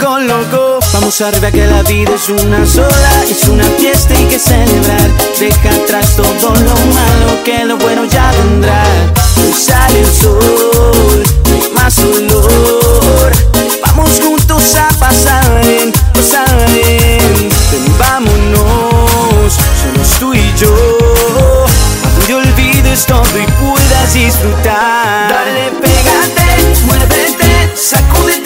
con loco. Vamos arriba que la vida es una sola, es una fiesta y que celebrar. Deja atrás todo lo malo, que lo bueno ya vendrá. Sale el sol, más olor. Vamos juntos a pasar bien, pasar bien. Ven, vámonos, somos tú y yo. A donde olvides todo y puedas disfrutar. Dale, pégate, muévete, sacúdete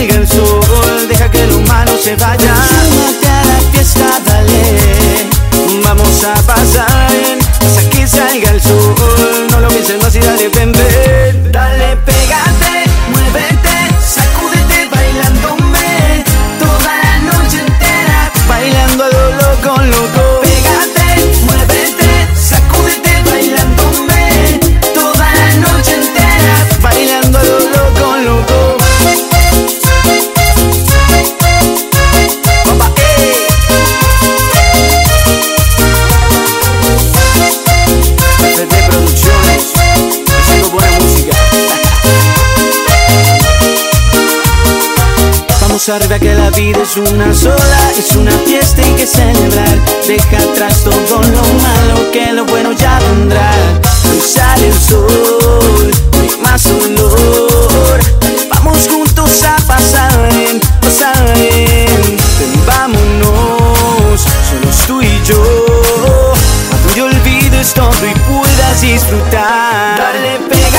salga el sol. Deja que lo malo se vaya. Súmate a la fiesta, dale. Vamos a pasar hasta que salga el sol. No lo pienses más y dale, ven, ven. Dale, Arriba que la vida es una sola, es una fiesta y que celebrar. Deja atrás todo lo malo, que lo bueno ya vendrá. Hoy el sol, no más olor. Vamos juntos a pasar bien, pasar bien. Ven, vámonos, somos tú y yo. A donde olvides todo y puedas disfrutar. Dale.